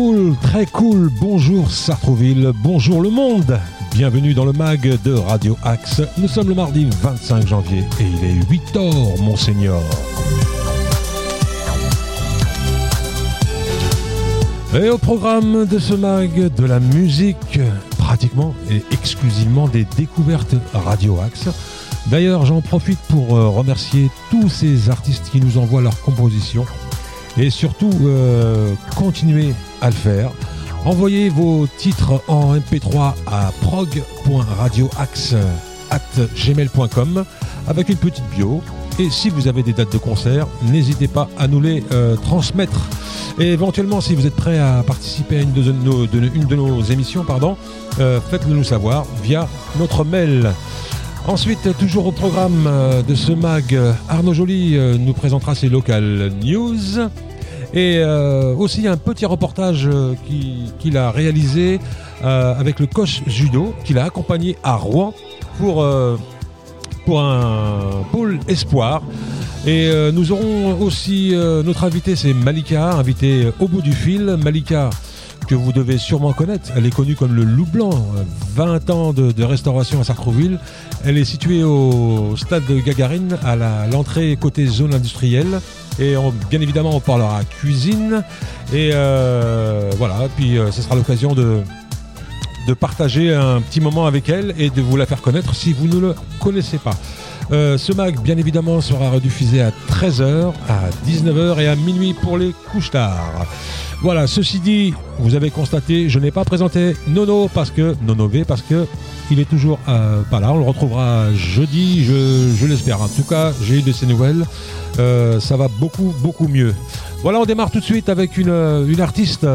cool, très cool. Bonjour Sartrouville, bonjour le monde. Bienvenue dans le mag de Radio Axe. Nous sommes le mardi 25 janvier et il est 8 h monseigneur. Et au programme de ce mag, de la musique, pratiquement et exclusivement des découvertes Radio Axe. D'ailleurs, j'en profite pour euh, remercier tous ces artistes qui nous envoient leurs compositions et surtout euh, continuez à le faire. Envoyez vos titres en MP3 à prog.radioaxe.gmail.com avec une petite bio. Et si vous avez des dates de concert, n'hésitez pas à nous les euh, transmettre. Et éventuellement, si vous êtes prêt à participer à une de nos, une de nos émissions, pardon, euh, faites-le nous savoir via notre mail. Ensuite, toujours au programme de ce mag, Arnaud Joly nous présentera ses local news. Et aussi un petit reportage qu'il a réalisé avec le coach judo qu'il a accompagné à Rouen pour pour un pôle espoir. Et euh, nous aurons aussi euh, notre invité, c'est Malika, invité au bout du fil. Malika, que vous devez sûrement connaître, elle est connue comme le Loup Blanc, 20 ans de, restauration à Sartrouville. Elle est située au stade de Gagarine, à l'entrée côté zone industrielle. Et bien évidemment, on parlera cuisine. Et euh, voilà, puis ce sera l'occasion de, de partager un petit moment avec elle et de vous la faire connaître si vous ne le connaissez pas. Euh, ce mag, bien évidemment, sera rediffusé à 13h, à 19h et à minuit pour les couches tard. Voilà, ceci dit, vous avez constaté, je n'ai pas présenté Nono parce que Nono V parce que il est toujours euh, pas là. On le retrouvera jeudi, je, l'espère. En tout cas, j'ai eu de ses nouvelles. Euh, ça va beaucoup, beaucoup mieux. Voilà, on démarre tout de suite avec une, une artiste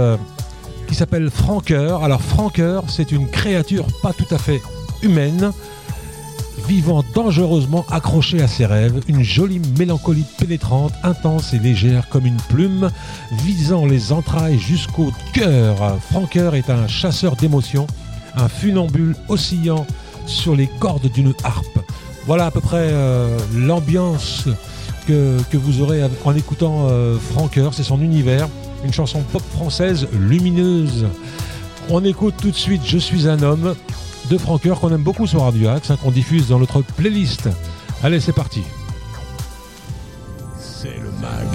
qui s'appelle Franqueur. Alors Franqueur, c'est une créature pas tout à fait humaine, vivant dangereusement accrochée à ses rêves, une jolie mélancolie pénétrante, intense et légère comme une plume, visant les entrailles jusqu'au cœur. Franqueur est un chasseur d'émotions, un funambule oscillant sur les cordes d'une harpe. Voilà à peu près euh, l'ambiance que, vous aurez en écoutant euh, Franqueur, c'est son univers une chanson pop française lumineuse. On écoute tout de suite Je suis un homme de Francoeur qu'on aime beaucoup sur Radio Axe, hein, qu'on diffuse dans notre playlist. Allez, c'est parti. C'est le mag,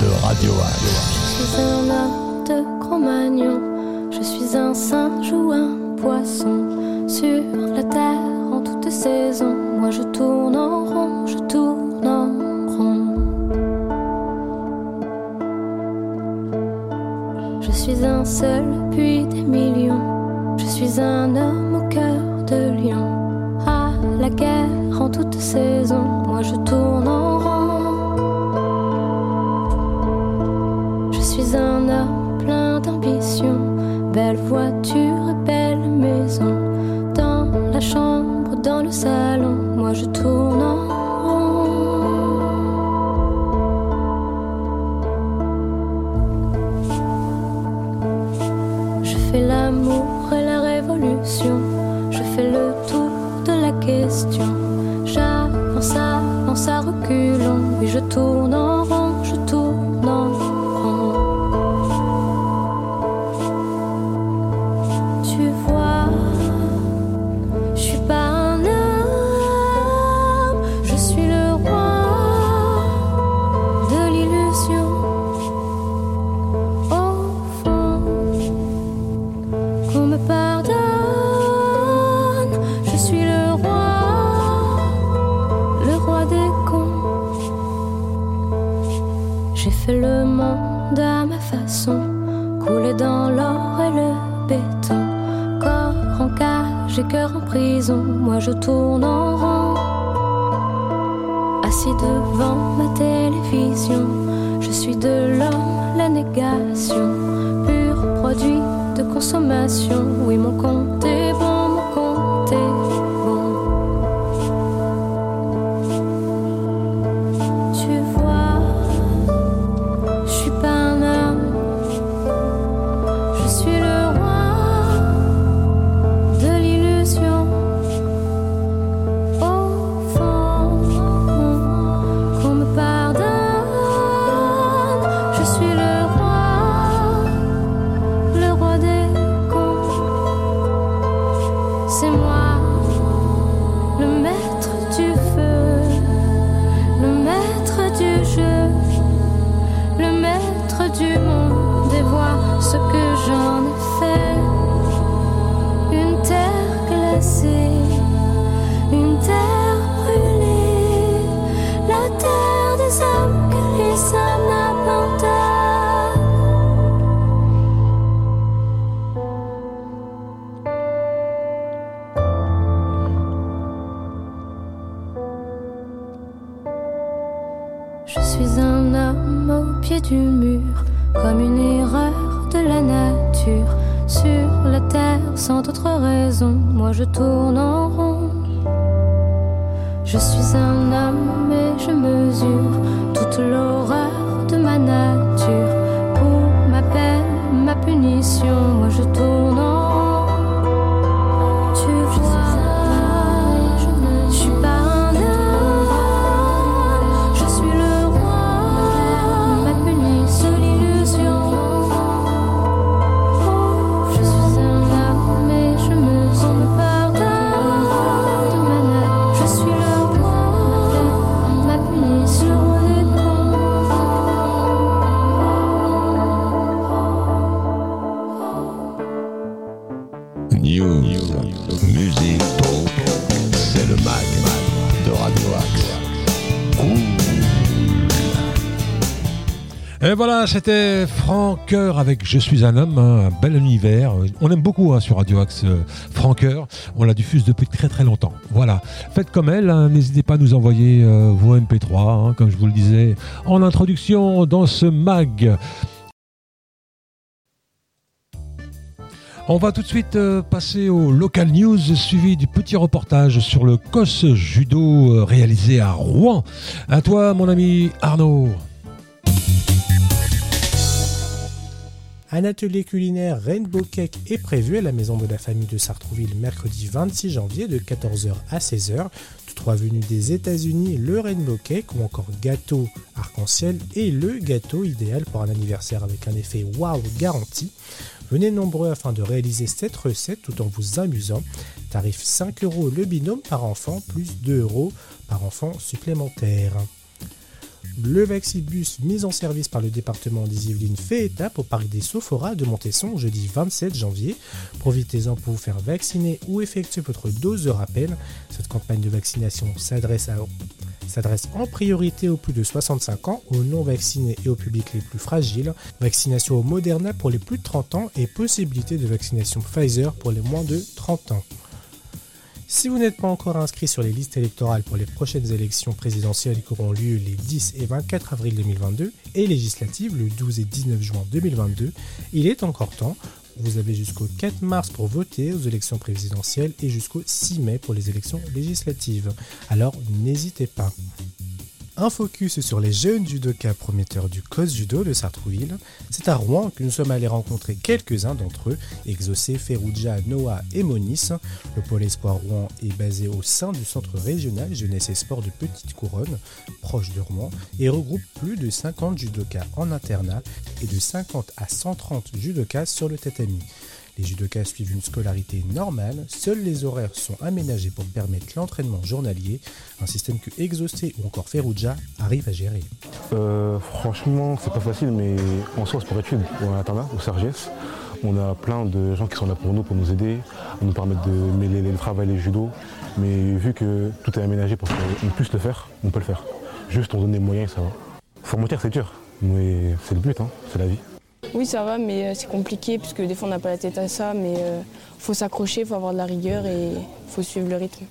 de Radio Axe. Je suis un homme de Cro-Magnon, je suis un singe ou un poisson sur la terre en toute saison. Moi je tourne en rond, je tourne en Je suis un seul, puis des millions. Je suis un homme cœur de lion. À la guerre en toute saison, moi je tourne en rond. Je suis un homme plein d'ambition. Belle voiture belle maison. Dans la chambre, dans le salon, moi je tourne je tourne Et voilà, c'était Franqueur avec Je suis un homme, hein, un bel univers. On aime beaucoup hein, sur Radio Axe euh. On la diffuse depuis très très longtemps. Voilà. Faites comme elle, hein, n'hésitez pas à nous envoyer euh, vos MP3, hein, comme je vous le disais en introduction dans ce mag. On va tout de suite euh, passer au local news suivi du petit reportage sur le COS judo euh, réalisé à Rouen. À toi mon ami Arnaud. Un atelier culinaire Rainbow Cake est prévu à la maison de la famille de Sartrouville mercredi 26 janvier de 14h à 16h. Tous trois venus des États-Unis, le Rainbow Cake ou encore gâteau arc-en-ciel et le gâteau idéal pour un anniversaire avec un effet waouh garanti. Venez nombreux afin de réaliser cette recette tout en vous amusant. Tarif 5 euros le binôme par enfant plus 2 euros par enfant supplémentaire. Le Vaxibus mis en service par le département des Yvelines fait étape au parc des Sophoras de Montesson jeudi 27 janvier. Profitez-en pour vous faire vacciner ou effectuer votre dose de rappel. Cette campagne de vaccination s'adresse s'adresse en priorité aux plus de 65 ans, aux non vaccinés et au public les plus fragiles. Vaccination au Moderna pour les plus de 30 ans et possibilité de vaccination Pfizer pour les moins de 30 ans. Si vous n'êtes pas encore inscrit sur les listes électorales pour les prochaines élections présidentielles qui auront lieu les 10 et 24 avril 2022 et législatives le 12 et 19 juin 2022, il est encore temps. Vous avez jusqu'au 4 mars pour voter aux élections présidentielles et jusqu'au 6 mai pour les élections législatives. Alors n'hésitez pas. Un focus sur les jeunes judokas prometteurs du COS Judo de Sartrouville. C'est à Rouen que nous sommes allés rencontrer quelques-uns d'entre eux, Exaucé, Ferrugia, Noah et Monis. Le pôle Espoir Rouen est basé au sein du centre régional Jeunesse et Sport de Petite Couronne, proche de Rouen, et regroupe plus de 50 judokas en internat et de 50 à 130 judokas sur le tatami. Les judokas suivent une scolarité normale, seuls les horaires sont aménagés pour permettre l'entraînement journalier, un système que Exaucé ou encore Ferrugia arrivent à gérer. Euh, franchement, c'est pas facile, mais en soi, c'est pour études. Au internat, au Sergès, on a plein de gens qui sont là pour nous, pour nous aider, à nous permettre de mêler le travail et le judo. Mais vu que tout est aménagé pour qu'on puisse le faire, on peut le faire. Juste on donne les moyens, ça va. Formateur, c'est dur, mais c'est le but, hein, c'est la vie. Oui, ça va, mais euh, c'est compliqué parce que des fois on n'a pas la tête à ça, mais euh, faut s'accrocher, faut avoir de la rigueur et faut suivre le rythme.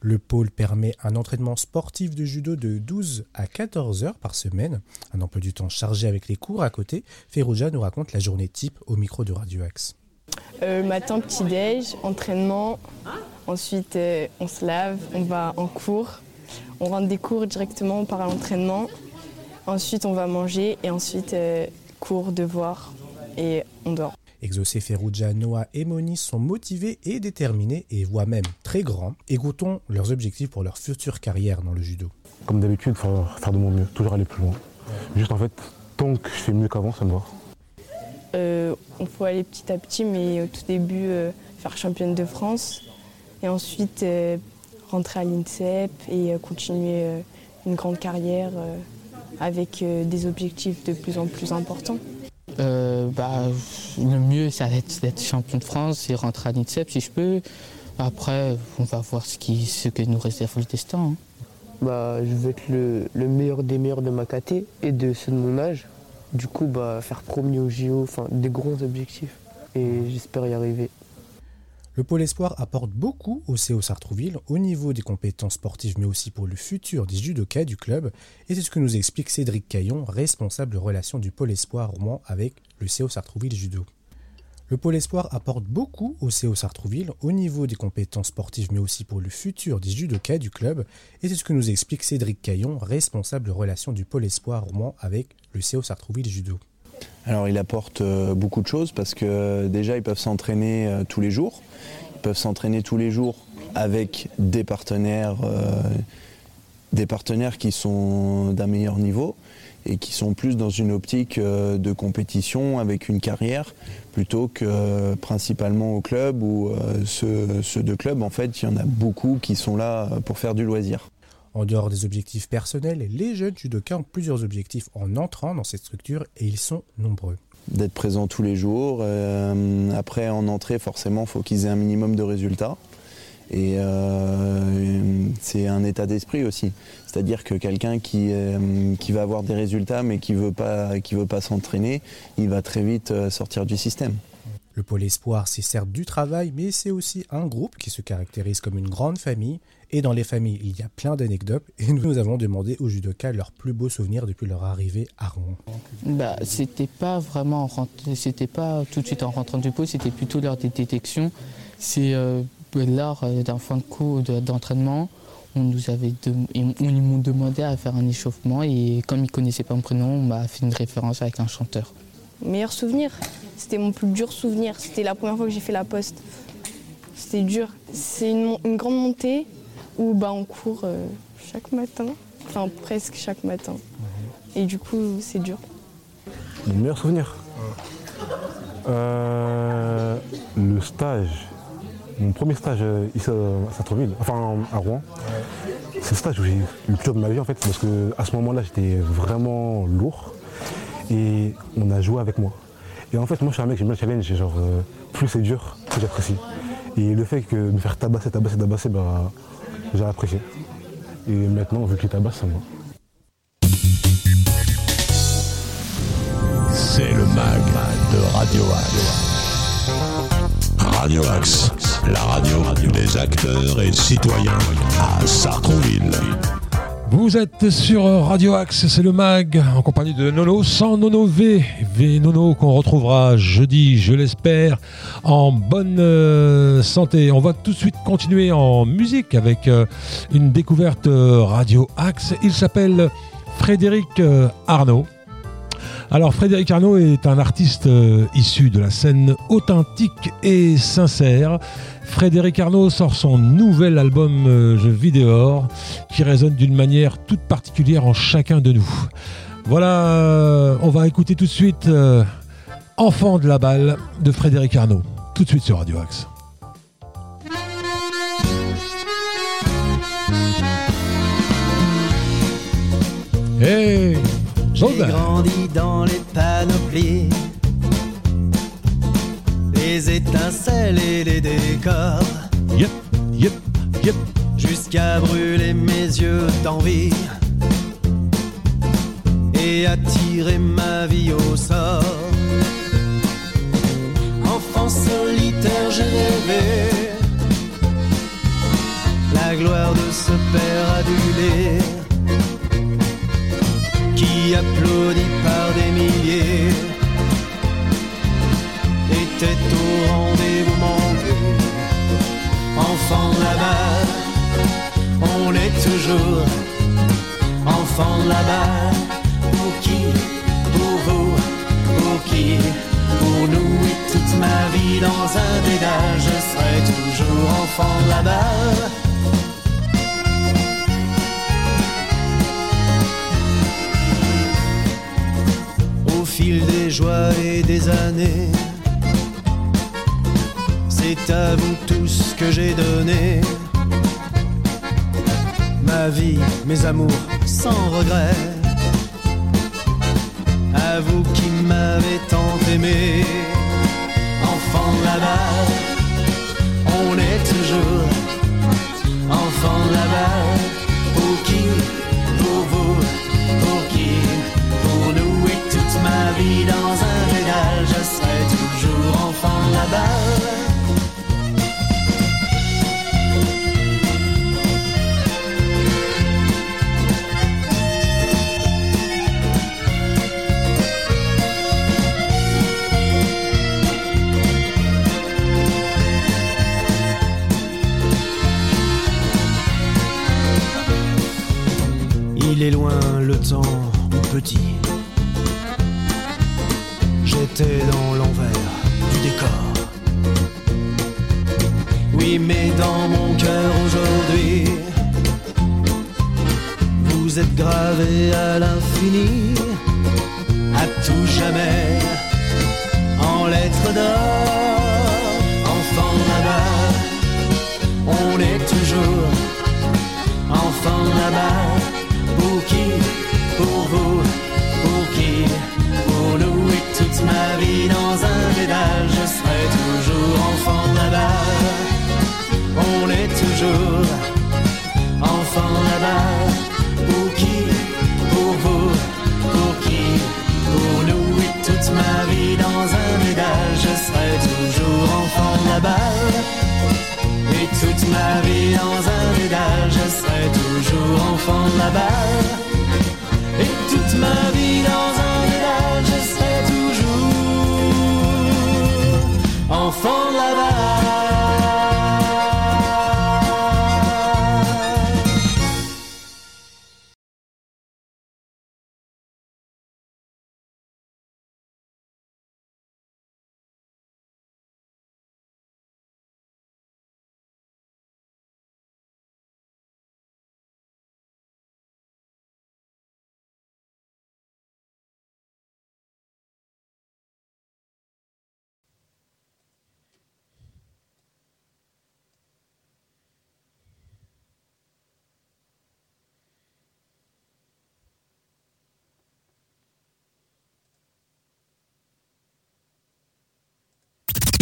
Le pôle permet un entraînement sportif de judo de 12 à 14 heures par semaine, un emploi du temps chargé avec les cours à côté. Ferrugia nous raconte la journée type au micro de Radio Axe. Euh, matin, petit-déj, entraînement. Ensuite, euh, on se lave, on va en cours. On rentre des cours directement, on part à l'entraînement. Ensuite, on va manger et ensuite, euh, cours, devoirs et on dort. Exaucé, Ferrugia, Noah et Moni sont motivés et déterminés et voient même très grands. Écoutons leurs objectifs pour leur future carrière dans le judo. Comme d'habitude, faut faire de mon mieux, toujours aller plus loin. Juste en fait, tant que je fais mieux qu'avant, ça me va. Euh, on peut aller petit à petit, mais au tout début, euh, faire championne de France. Et ensuite, euh, rentrer à l'INSEP et euh, continuer euh, une grande carrière euh, avec euh, des objectifs de plus en plus importants. Euh, bah, le mieux, ça va être d'être champion de France et rentrer à l'INSEP si je peux. Après, on va voir ce, qui, ce que nous réserve le destin. hein. bah, je veux être le, le meilleur des meilleurs de ma caté et de ceux de mon âge. Du coup, bah, faire premier au JO, enfin des gros objectifs. Et j'espère y arriver. Le pôle espoir apporte beaucoup au CO Sartrouville au niveau des compétences sportives mais aussi pour le futur des judokas du club et c'est ce que nous explique Cédric Caillon, responsable relations du pôle espoir Rouen avec le CO Sartrouville Judo. Le pôle espoir apporte beaucoup au CO Sartrouville au niveau des compétences sportives mais aussi pour le futur des judokas du club et c'est ce que nous explique Cédric Caillon, responsable relations du pôle espoir Rouen avec le CO Sartrouville Judo. Alors il apporte euh, beaucoup de choses parce que euh, déjà ils peuvent s'entraîner euh, tous les jours. Ils peuvent s'entraîner tous les jours avec des partenaires, des partenaires qui sont d'un meilleur niveau et qui sont plus dans une optique de compétition avec une carrière plutôt que principalement au club ou ceux, ceux de club en fait il y en a beaucoup qui sont là pour faire du loisir. En dehors des objectifs personnels, les jeunes judokas ont plusieurs objectifs en entrant dans cette structure et ils sont nombreux. D'être présent tous les jours. Euh, après, en entrée, forcément, il faut qu'ils aient un minimum de résultats. Et euh, c'est un état d'esprit aussi. C'est-à-dire que quelqu'un qui, euh, qui va avoir des résultats mais qui ne veut pas, qui veut pas s'entraîner, il va très vite sortir du système. Le pôle espoir, c'est certes du travail, mais c'est aussi un groupe qui se caractérise comme une grande famille. Et dans les familles, il y a plein d'anecdotes. Et nous avons demandé aux judokas leurs plus beaux souvenirs depuis leur arrivée à Rouen. Bah, c'était pas vraiment, c'était pas tout de suite en rentrant du pôle, c'était plutôt lors des détections. C'est euh, lors euh, d'un fin de cours d'entraînement. On nous avait on, ils m'ont demandé à faire un échauffement et comme ils connaissaient pas mon prénom, on m'a fait une référence avec un chanteur. Meilleur souvenir, c'était mon plus dur souvenir. C'était la première fois que j'ai fait la poste. C'était dur. C'est une, grande montée où bah, on court euh, chaque matin, enfin presque chaque matin. Mhm. Et du coup, c'est dur. Mon meilleur souvenir euh, Le stage. Mon premier stage euh, ici à Sartreville, enfin à Rouen. C'est le stage où j'ai eu le plus dur de ma vie en fait, parce qu'à ce moment-là j'étais vraiment lourd et on a joué avec moi. Et en fait, moi, je suis un mec, j'aime bien le challenge. Genre, euh, plus c'est dur, plus j'apprécie. Et le fait que me faire tabasser, tabasser, tabasser, bah, j'ai apprécié. Et maintenant, vu qu'il tabasse, c'est moi. C'est le mag de Radio Axe. Radio Axe, la radio des acteurs et citoyens à Sartrouville. Vous êtes sur Radio Axe, c'est le MAG, en compagnie de Nono, sans Nono V. V Nono qu'on retrouvera jeudi, je l'espère, en bonne euh, santé. On va tout de suite continuer en musique avec euh, une découverte euh, Radio Axe. Il s'appelle Frédéric Arnaud. Alors Frédéric Arnaud est un artiste issu de la scène authentique et sincère. Frédéric Arnaud sort son nouvel album euh, Je vis dehors qui résonne d'une manière toute particulière en chacun de nous. Voilà, on va écouter tout de suite euh, Enfant de la balle de Frédéric Arnaud, tout de suite sur Radio Axe. Hey, les étincelles et les décors. Yep, yep, yep. Jusqu'à brûler mes yeux d'envie et attirer ma vie au sort. Enfant solitaire, j'ai rêvé la gloire de ce père adulé qui applaudit par des milliers était au rendez-vous. Enfant de la balle, on est toujours enfant de la balle. Pour qui Pour vous Pour qui Pour nous et toute ma vie dans un dédale, je serai toujours enfant de la. Au fil des joies et des années c'est à vous tout ce que j'ai donné. Ma vie, mes amours, sans regret. À vous qui m'avez tant aimé. Enfant là-bas, on est toujours. Enfant là-bas, pour qui, pour vous, pour qui, pour nous et toute ma vie dans un régal, je serai toujours enfant là-bas. Est loin le temps petit. J'étais dans l'envers du décor. Oui, mais dans mon cœur aujourd'hui, vous êtes gravé à l'infini, à tout jamais, en lettres d'or, enfant là-bas, on est toujours enfant là-bas pour qui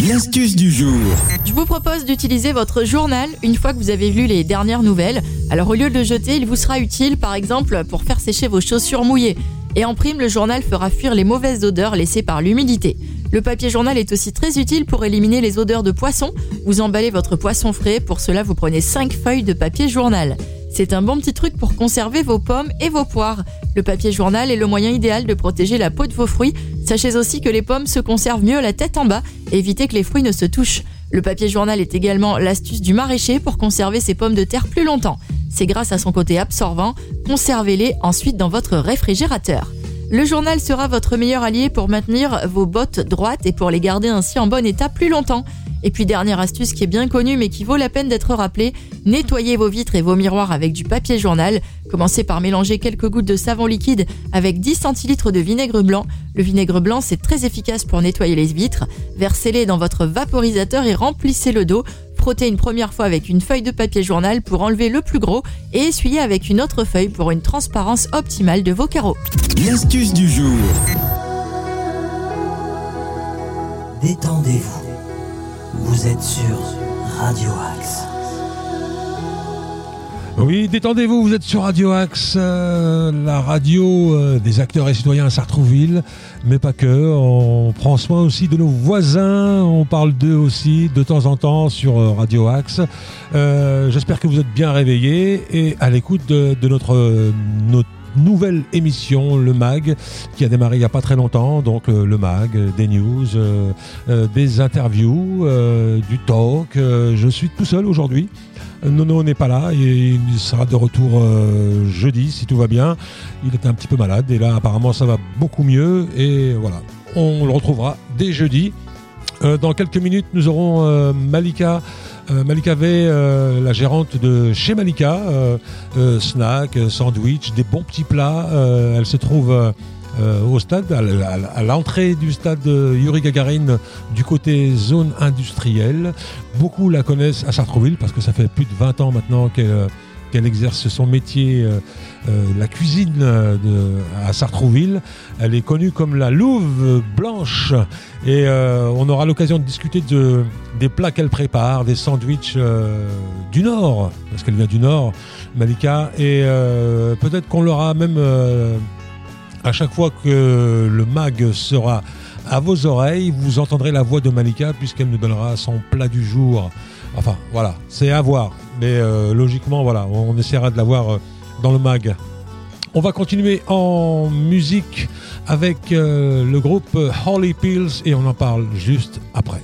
L'astuce du jour. Je vous propose d'utiliser votre journal une fois que vous avez lu les dernières nouvelles. Alors au lieu de le jeter, il vous sera utile par exemple pour faire sécher vos chaussures mouillées. Et en prime, le journal fera fuir les mauvaises odeurs laissées par l'humidité. Le papier journal est aussi très utile pour éliminer les odeurs de poisson. Vous emballez votre poisson frais, pour cela vous prenez 5 feuilles de papier journal. C'est un bon petit truc pour conserver vos pommes et vos poires. Le papier journal est le moyen idéal de protéger la peau de vos fruits. Sachez aussi que les pommes se conservent mieux la tête en bas évitez que les fruits ne se touchent. Le papier journal est également l'astuce du maraîcher pour conserver ses pommes de terre plus longtemps. C'est grâce à son côté absorbant. Conservez-les ensuite dans votre réfrigérateur. Le journal sera votre meilleur allié pour maintenir vos bottes droites et pour les garder ainsi en bon état plus longtemps. Et puis dernière astuce qui est bien connue mais qui vaut la peine d'être rappelée, nettoyez vos vitres et vos miroirs avec du papier journal. Commencez par mélanger quelques gouttes de savon liquide avec 10 centilitres de vinaigre blanc. Le vinaigre blanc c'est très efficace pour nettoyer les vitres. Versez-les dans votre vaporisateur et remplissez le dos. Frottez une première fois avec une feuille de papier journal pour enlever le plus gros et essuyez avec une autre feuille pour une transparence optimale de vos carreaux. L'astuce du jour. Détendez-vous. Vous êtes sur Radio Axe. Oui, détendez-vous, vous êtes sur Radio Axe, euh, la radio euh, des acteurs et citoyens à Sartrouville, mais pas que. On prend soin aussi de nos voisins, on parle d'eux aussi de temps en temps sur euh, Radio Axe. J'espère que vous êtes bien réveillés et à l'écoute de, notre, notre nouvelle émission, le MAG, qui a démarré il n'y a pas très longtemps. Donc euh, le MAG, euh, des news, euh, des interviews, du talk. Je suis tout seul aujourd'hui. Nono n'est pas là et il sera de retour jeudi si tout va bien. Il était un petit peu malade et là apparemment ça va beaucoup mieux et voilà. On le retrouvera dès jeudi. Dans quelques minutes, nous aurons Malika. Euh, Malika V, euh, la gérante de chez Malika, euh, snack, sandwich, des bons petits plats. Elle se trouve au stade, à, l'entrée du stade Yuri Gagarin, du côté zone industrielle. Beaucoup la connaissent à Sartrouville parce que ça fait plus de 20 ans maintenant qu'elle qu'elle exerce son métier, euh, euh, la cuisine euh, à Sartrouville. Elle est connue comme la Louve Blanche et on aura l'occasion de discuter de, des plats qu'elle prépare, des sandwichs du Nord, parce qu'elle vient du Nord, Malika, et peut-être qu'on l'aura même À chaque fois que le mag sera à vos oreilles, vous entendrez la voix de Malika puisqu'elle nous donnera son plat du jour. Enfin, voilà, c'est à voir. Mais euh, logiquement, voilà, on essaiera de la voir euh, dans le mag. On va continuer en musique avec euh, le groupe Holly Pills et on en parle juste après.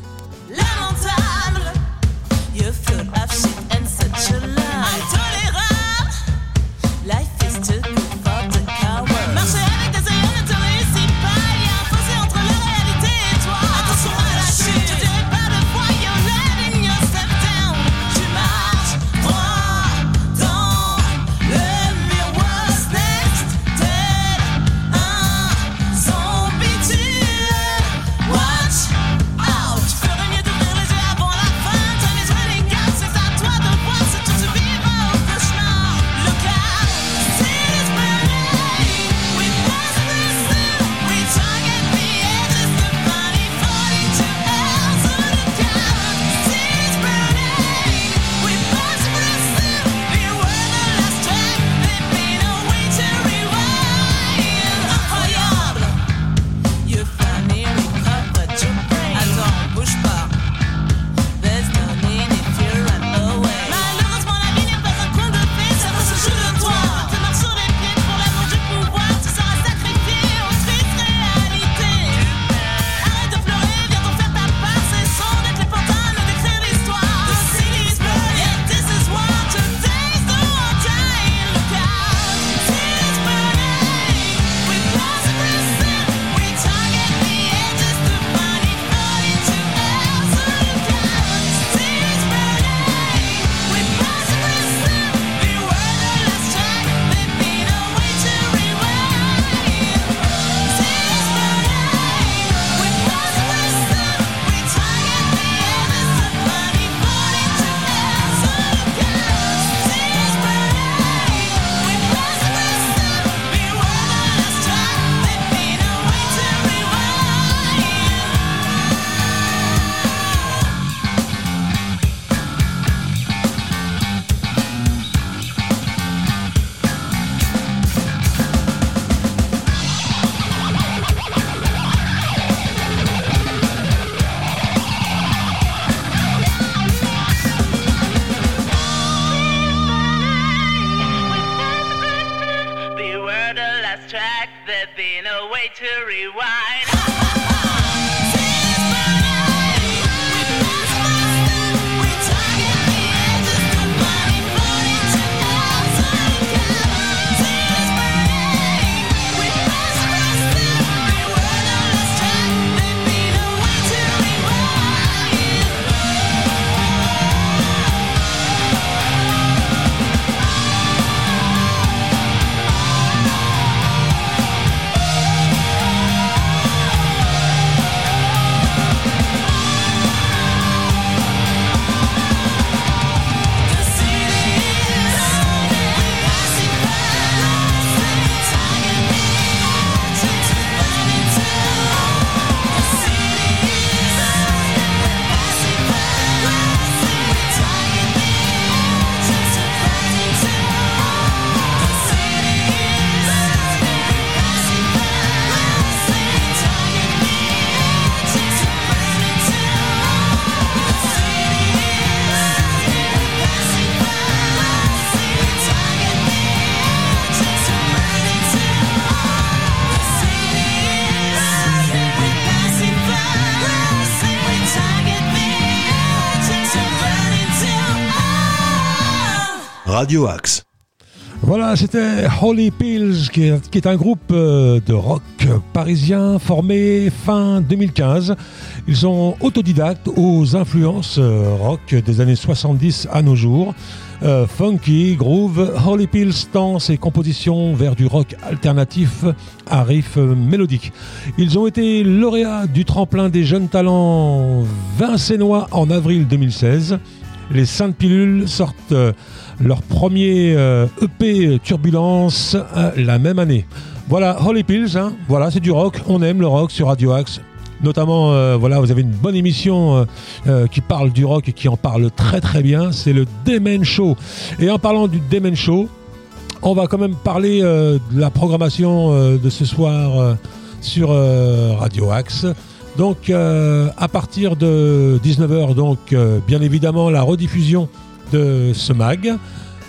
Radio Axe. Voilà, c'était Holy Pills, qui est, un groupe euh, de rock parisien formé fin 2015. Ils sont autodidactes aux influences euh, rock des années 70 à nos jours. Euh, funky, groove, Holy Pills tend ses compositions vers du rock alternatif à riff mélodique. Ils ont été lauréats du tremplin des jeunes talents vincénois en avril 2016. Les Saintes Pilules sortent leur premier euh, EP Turbulence euh, la même année. Voilà, Holy Pills, hein. voilà, c'est du rock. On aime le rock sur Radio Axe. Notamment, euh, voilà, vous avez une bonne émission qui parle du rock et qui en parle très très bien. C'est le Demen Show. Et en parlant du Demen Show, On va quand même parler de la programmation de ce soir sur Radio Axe. Donc à partir de 19h, donc bien évidemment la rediffusion de ce mag.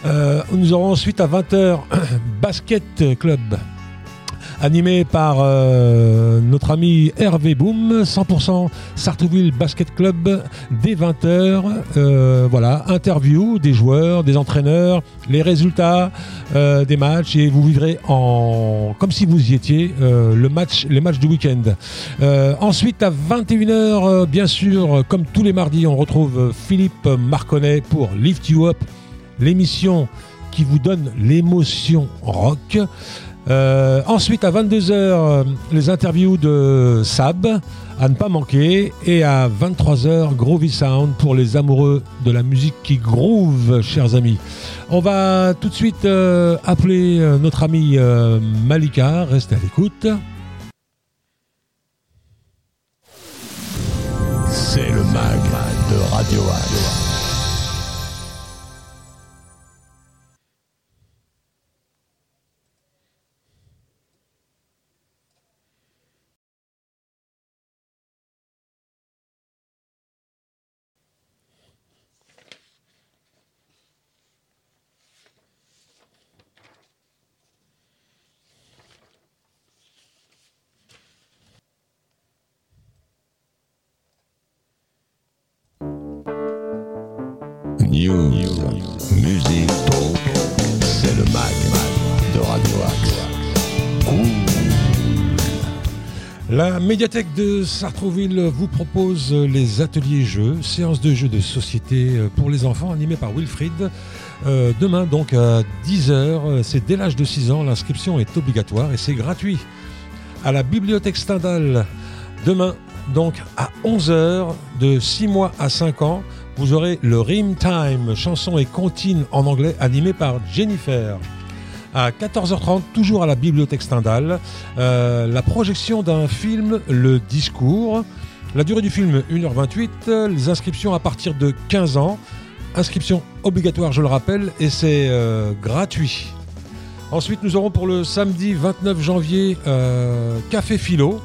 Euh, nous aurons ensuite à 20h Basket Club animé par euh, notre ami Hervé Boom, 100% Sartrouville Basket Club, dès 20h. euh, voilà, interview des joueurs, des entraîneurs, les résultats euh, des matchs et vous vivrez en comme si vous y étiez le match, les matchs du week-end. Ensuite à 21h, euh, bien sûr, comme tous les mardis, on retrouve Philippe Marconnet pour Lift You Up, l'émission qui vous donne l'émotion rock. Euh, ensuite, à 22h, euh, les interviews de Sab, à ne pas manquer. Et à 23h, Groovy Sound pour les amoureux de la musique qui groove, chers amis. On va tout de suite euh, appeler notre ami euh, Malika. Restez à l'écoute. C'est le mag de Radio Axe. News, musique, talk, c'est le mag de Radio Axe. La médiathèque de Sartrouville vous propose les ateliers jeux, séances de jeux de société pour les enfants animés par Wilfried. Euh, demain donc à 10h, c'est dès l'âge de 6 ans, l'inscription est obligatoire et c'est gratuit. À la bibliothèque Stendhal, demain donc à 11h, de 6 mois à 5 ans, vous aurez le Rim Time, chanson et comptine en anglais animé par Jennifer. À 14h30, toujours à la bibliothèque Stendhal, euh, la projection d'un film, Le Discours. La durée du film, 1h28. Les inscriptions à partir de 15 ans. Inscription obligatoire, je le rappelle, et c'est euh, gratuit. Ensuite, nous aurons pour le samedi 29 janvier euh, Café Philo.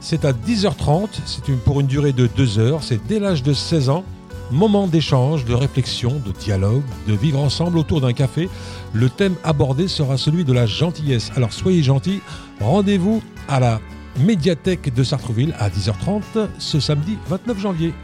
C'est à 10h30, c'est pour une durée de 2 heures, c'est dès l'âge de 16 ans. Moment d'échange, de réflexion, de dialogue, de vivre ensemble autour d'un café. Le thème abordé sera celui de la gentillesse. Alors soyez gentils, rendez-vous à la médiathèque de Sartrouville à 10h30 ce samedi 29 janvier.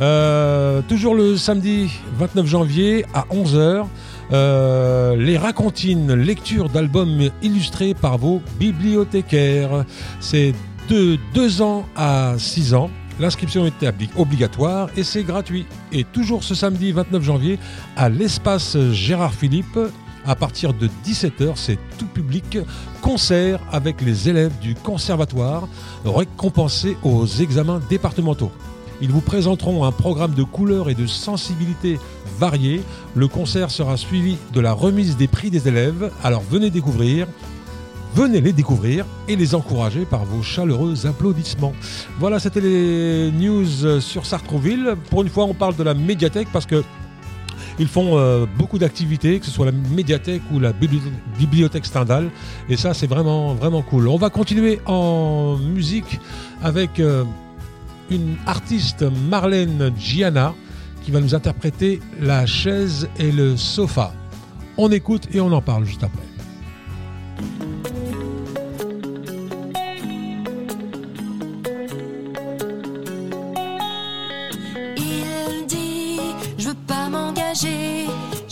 Euh, toujours le samedi 29 janvier à 11h, euh, les racontines, lecture d'albums illustrés par vos bibliothécaires. C'est de 2 ans à 6 ans. L'inscription est obligatoire et c'est gratuit. Et toujours ce samedi 29 janvier à l'espace Gérard Philippe, à partir de 17h, c'est tout public, concert avec les élèves du conservatoire récompensés aux examens départementaux. Ils vous présenteront un programme de couleurs et de sensibilité variées. Le concert sera suivi de la remise des prix des élèves. Alors venez découvrir. Venez les découvrir et les encourager par vos chaleureux applaudissements. Voilà, c'était les news sur Sartrouville. Pour une fois, on parle de la médiathèque parce que ils font euh, beaucoup d'activités, que ce soit la médiathèque ou la bibliothèque, Stendhal. Et ça, c'est vraiment, vraiment cool. On va continuer en musique avec euh, une artiste, Marlène Gianna, qui va nous interpréter La chaise et le sofa. On écoute et on en parle juste après.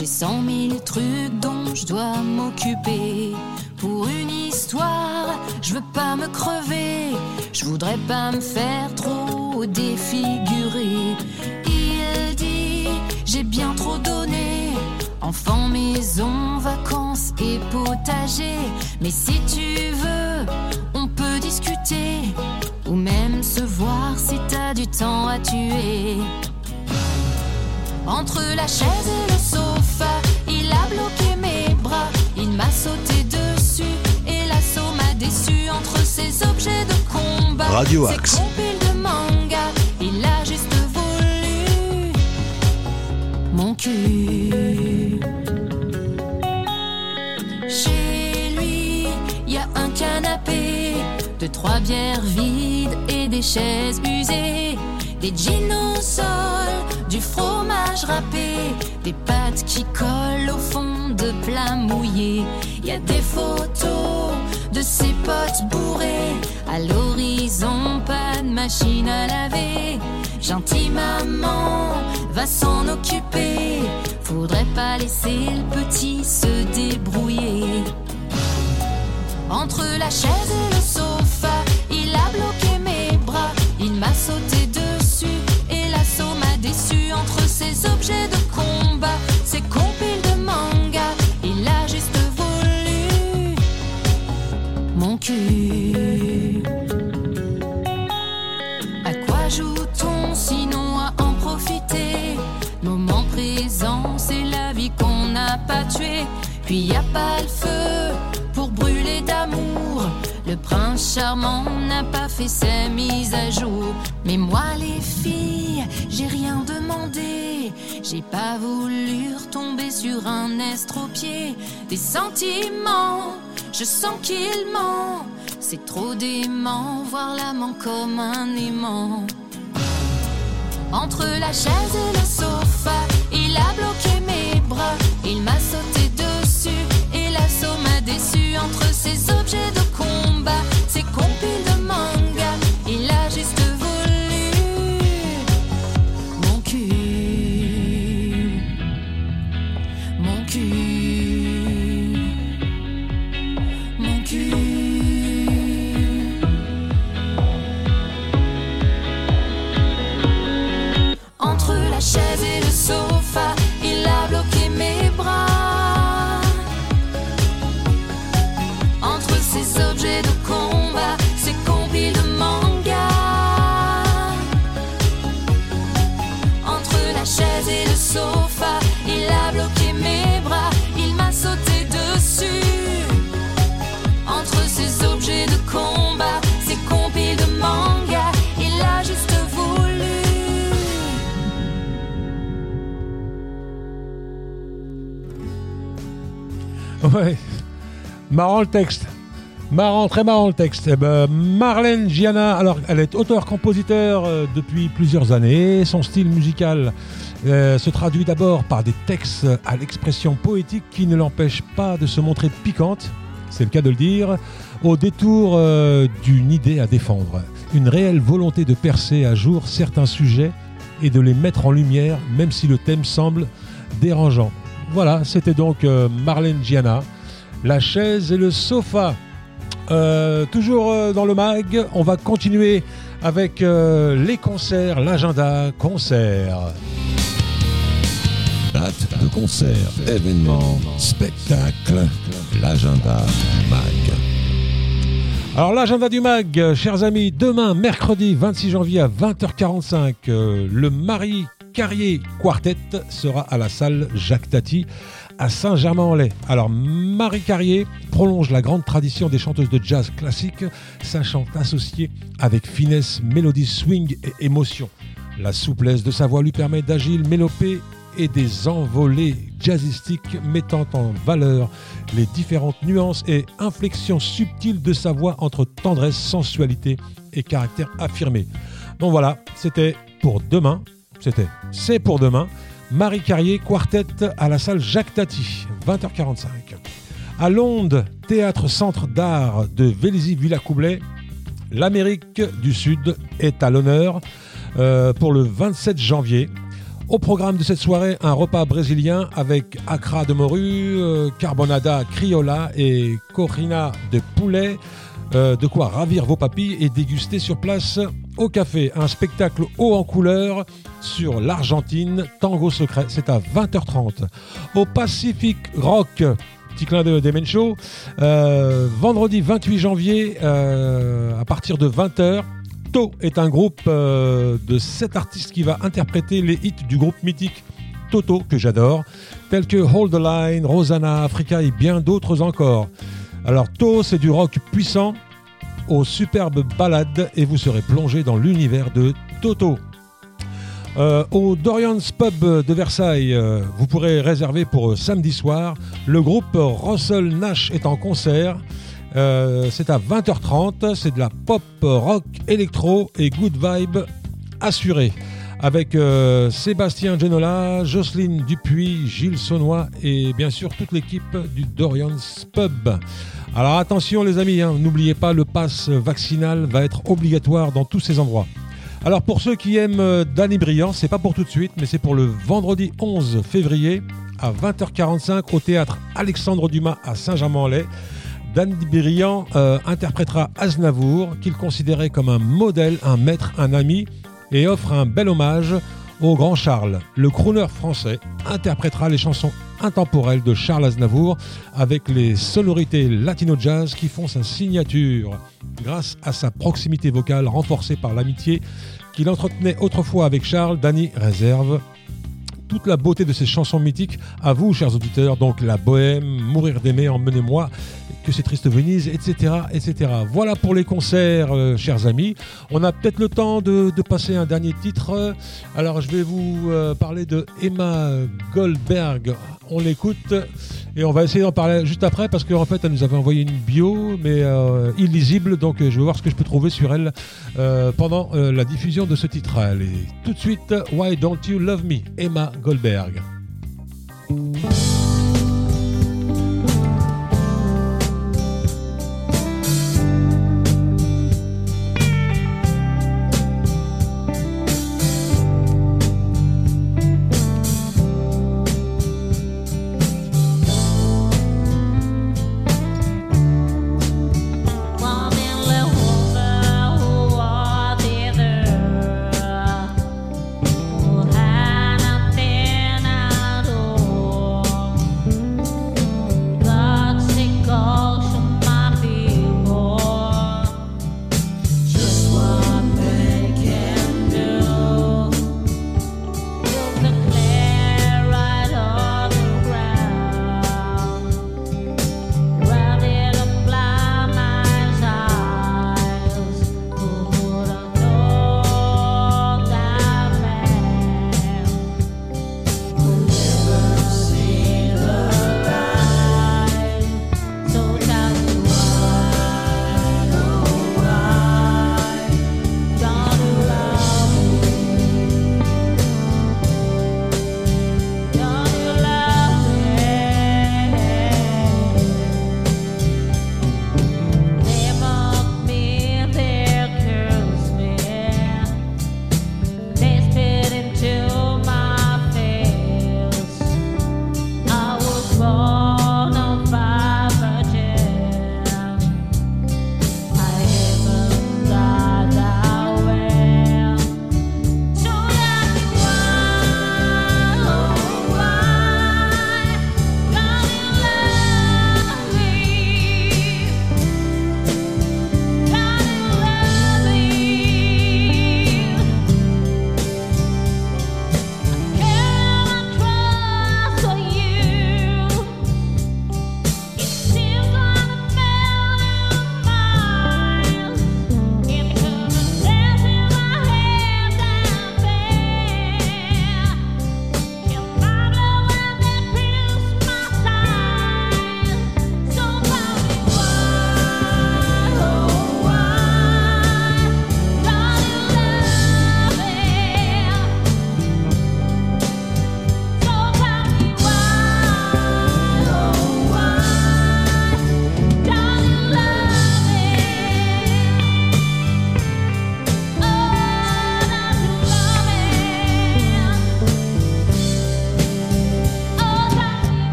J'ai cent mille trucs dont je dois m'occuper. Pour une histoire, je veux pas me crever. Je voudrais pas me faire trop défigurer. Il dit, j'ai bien trop donné. Enfant, maison, vacances et potager. Mais si tu veux, on peut discuter. Ou même se voir si t'as du temps à tuer. Entre la chaise et le sofa, m'a sauté dessus et l'assaut m'a déçu entre ces objets de combat. Radio Axe. de manga, il a juste voulu mon cul. Chez lui, il y a un canapé, de trois bières vides et des chaises usées, des jeans au sol, du fromage râpé, des pâtes qui collent au fond de plats mouillés. Y a des photos de ses potes bourrés, à l'horizon pas de machine à laver. Gentille maman va s'en occuper, faudrait pas laisser le petit se débrouiller. Entre la chaise et le sofa, il a bloqué mes bras, il m'a sauté J'ai pas voulu retomber sur un estropié. Des sentiments, je sens qu'il ment. C'est trop dément, voir l'amant comme un aimant. Entre la chaise et le sofa, Ouais. Marrant le texte. Marrant, très marrant le texte. Eh ben, Marlène Giana, alors elle est auteur-compositeur euh, depuis plusieurs années. Son style musical euh, se traduit d'abord par des textes à l'expression poétique qui ne l'empêchent pas de se montrer piquante, c'est le cas de le dire, au détour euh, d'une idée à défendre. Une réelle volonté de percer à jour certains sujets et de les mettre en lumière, même si le thème semble dérangeant. Voilà, c'était donc euh, Marlène Giana, la chaise et le sofa. Euh, toujours euh, dans le mag, on va continuer avec euh, les concerts, l'agenda concert. Date de concert, événements, spectacles, l'agenda MAG. Alors l'agenda du mag, chers amis, demain, mercredi 26 janvier à 20h45, euh, le Marie Carrier Quartet sera à la salle Jacques Tati à Saint-Germain-en-Laye. Alors Marie Carrier prolonge la grande tradition des chanteuses de jazz classique, sachant associer avec finesse, mélodie, swing et émotion. La souplesse de sa voix lui permet d'agiles mélopées et des envolées jazzistiques mettant en valeur les différentes nuances et inflexions subtiles de sa voix entre tendresse, sensualité et caractère affirmé. Donc voilà, c'était pour demain, c'était c'est pour demain, Marie Carrier Quartet à la salle Jacques Tati, 20h45. À Londres, théâtre centre d'art de Vélizy-Villacoublay, l'Amérique du Sud est à l'honneur euh, pour le 27 janvier. Au programme de cette soirée, un repas brésilien avec accra de morue, euh, carbonada criolla et corina de poulet. Euh, de quoi ravir vos papilles et déguster sur place au café. Un spectacle haut en couleur sur l'Argentine, Tango Secret. C'est à 20h30. Au Pacific Rock, petit clin d'œil des Men Show, euh, vendredi 28 janvier euh, à partir de 20h. To est un groupe de 7 artistes qui va interpréter les hits du groupe mythique Toto, que j'adore, tels que Hold the Line, Rosanna, Africa et bien d'autres encore. Alors To, c'est du rock puissant aux superbes ballades et vous serez plongé dans l'univers de Toto. Euh, au Dorian's Pub de Versailles, euh, vous pourrez réserver pour euh, samedi soir. Le groupe Russell Nash est en concert. C'est à 20h30, c'est de la pop, rock, électro et good vibe assurée. Avec euh, Sébastien Genola, Jocelyne Dupuis, Gilles Saunois et bien sûr toute l'équipe du Dorian's Pub. Alors attention les amis, hein, n'oubliez pas le pass vaccinal va être obligatoire dans tous ces endroits. Alors pour ceux qui aiment euh, Danny Briand, c'est pas pour tout de suite, mais c'est pour le vendredi 11 février à 20h45 au théâtre Alexandre Dumas à Saint-Germain-en-Laye. Danny Briand euh, interprétera Aznavour, qu'il considérait comme un modèle, un maître, un ami, et offre un bel hommage au grand Charles. Le crooner français interprétera les chansons intemporelles de Charles Aznavour avec les sonorités latino-jazz qui font sa signature. Grâce à sa proximité vocale renforcée par l'amitié qu'il entretenait autrefois avec Charles, Danny réserve toute la beauté de ces chansons mythiques à vous, chers auditeurs. Donc la bohème, mourir d'aimer, emmenez-moi, que c'est triste Venise, etc., etc. Voilà pour les concerts, euh, chers amis. On a peut-être le temps de, passer un dernier titre. Alors je vais vous euh, parler de Emma Goldberg. On l'écoute et on va essayer d'en parler juste après parce qu'en fait elle nous avait envoyé une bio mais euh, illisible. Donc je vais voir ce que je peux trouver sur elle pendant la diffusion de ce titre. Allez, tout de suite, Why Don't You Love Me, Emma Goldberg.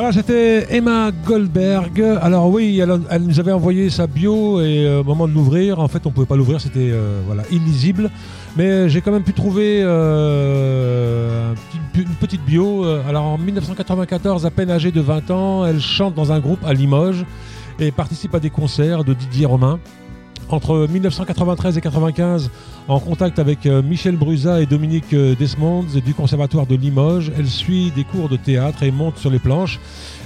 Voilà, c'était Emma Goldberg. Alors oui, elle, nous avait envoyé sa bio et euh, au moment de l'ouvrir, en fait, on pouvait pas l'ouvrir, c'était euh, voilà illisible. Mais j'ai quand même pu trouver euh, une petite bio. Alors en 1994, à peine âgée de 20 ans, elle chante dans un groupe à Limoges et participe à des concerts de Didier Romain. Entre 1993 et 95, en contact avec euh, Michel Brusa et Dominique euh, Desmonds du Conservatoire de Limoges, elle suit des cours de théâtre et monte sur les planches.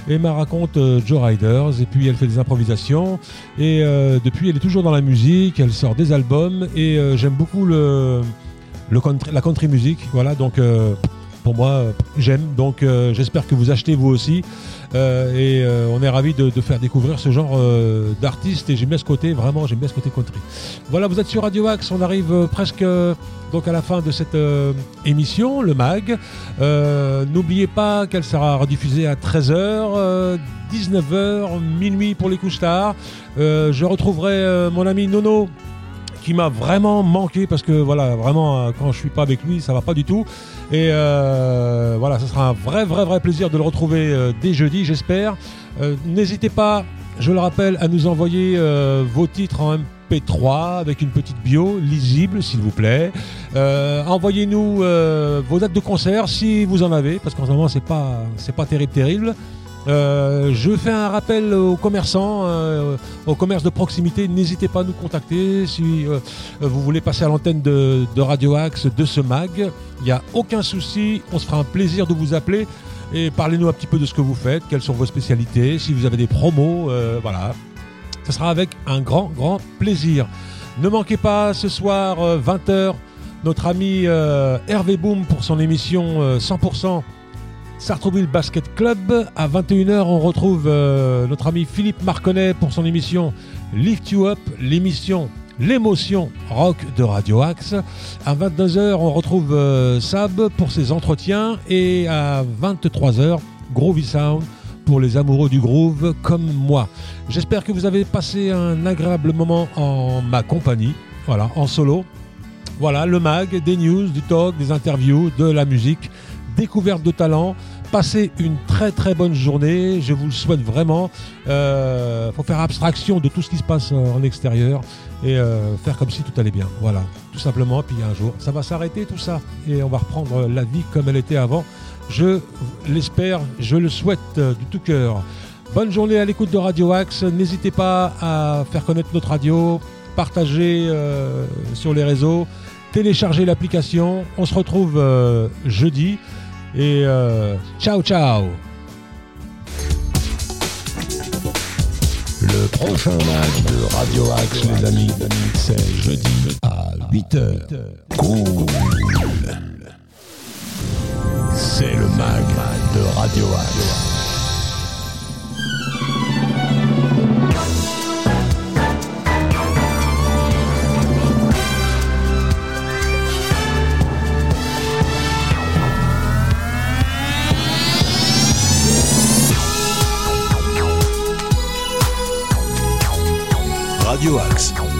Emma raconte euh, Joe Riders et puis elle fait des improvisations. Et depuis, elle est toujours dans la musique, elle sort des albums et j'aime beaucoup le, la country music. Voilà, donc pour moi, j'aime. Donc j'espère que vous achetez vous aussi. Euh, et euh, on est ravis de, faire découvrir ce genre euh, d'artiste. Et j'aime bien ce côté, vraiment, j'aime bien ce côté country. Voilà, vous êtes sur Radio Axe. On arrive presque donc à la fin de cette émission, le MAG. N'oubliez pas qu'elle sera rediffusée à 13h, euh, 19h, minuit pour les couches tard. Je retrouverai mon ami Nono qui m'a vraiment manqué parce que voilà vraiment euh, quand je suis pas avec lui ça va pas du tout. Et euh, voilà ce sera un vrai vrai vrai plaisir de le retrouver euh, dès jeudi j'espère. N'hésitez pas je le rappelle à nous envoyer vos titres en MP3 avec une petite bio lisible s'il vous plaît. Envoyez-nous vos dates de concert si vous en avez parce qu'en ce moment c'est pas c'est pas terrible terrible euh, je fais un rappel aux commerçants, euh, aux commerces de proximité. N'hésitez pas à nous contacter si euh, vous voulez passer à l'antenne de, Radio Axe, de ce mag. Il n'y a aucun souci. On se fera un plaisir de vous appeler et parlez-nous un petit peu de ce que vous faites, quelles sont vos spécialités, si vous avez des promos. voilà. Ce sera avec un grand, grand plaisir. Ne manquez pas ce soir, 20h, notre ami Hervé Boom pour son émission euh, 100%. Sartrouville Basket Club. À 21h, on retrouve euh, notre ami Philippe Marconnet pour son émission Lift You Up, l'émission L'émotion rock de Radio Axe. À 22h, on retrouve euh, Sab pour ses entretiens. Et à 23h, Groovy Sound pour les amoureux du groove comme moi. J'espère que vous avez passé un agréable moment en ma compagnie, voilà, en solo. Voilà, le mag, des news, du talk, des interviews, de la musique, découverte de talent. Passez une très très bonne journée, je vous le souhaite vraiment. Il faut faire abstraction de tout ce qui se passe euh, en extérieur et euh, faire comme si tout allait bien. Voilà, tout simplement. Puis un jour, ça va s'arrêter tout ça et on va reprendre la vie comme elle était avant. Je l'espère, je le souhaite euh, du tout cœur. Bonne journée à l'écoute de Radio Axe. N'hésitez pas à faire connaître notre radio, partager euh, sur les réseaux, télécharger l'application. On se retrouve euh, jeudi. Et euh, ciao ciao Le prochain mag de Radio Axe, les amis, c'est jeudi à 8h. Cool. C'est le mag de Radio Axe. UX.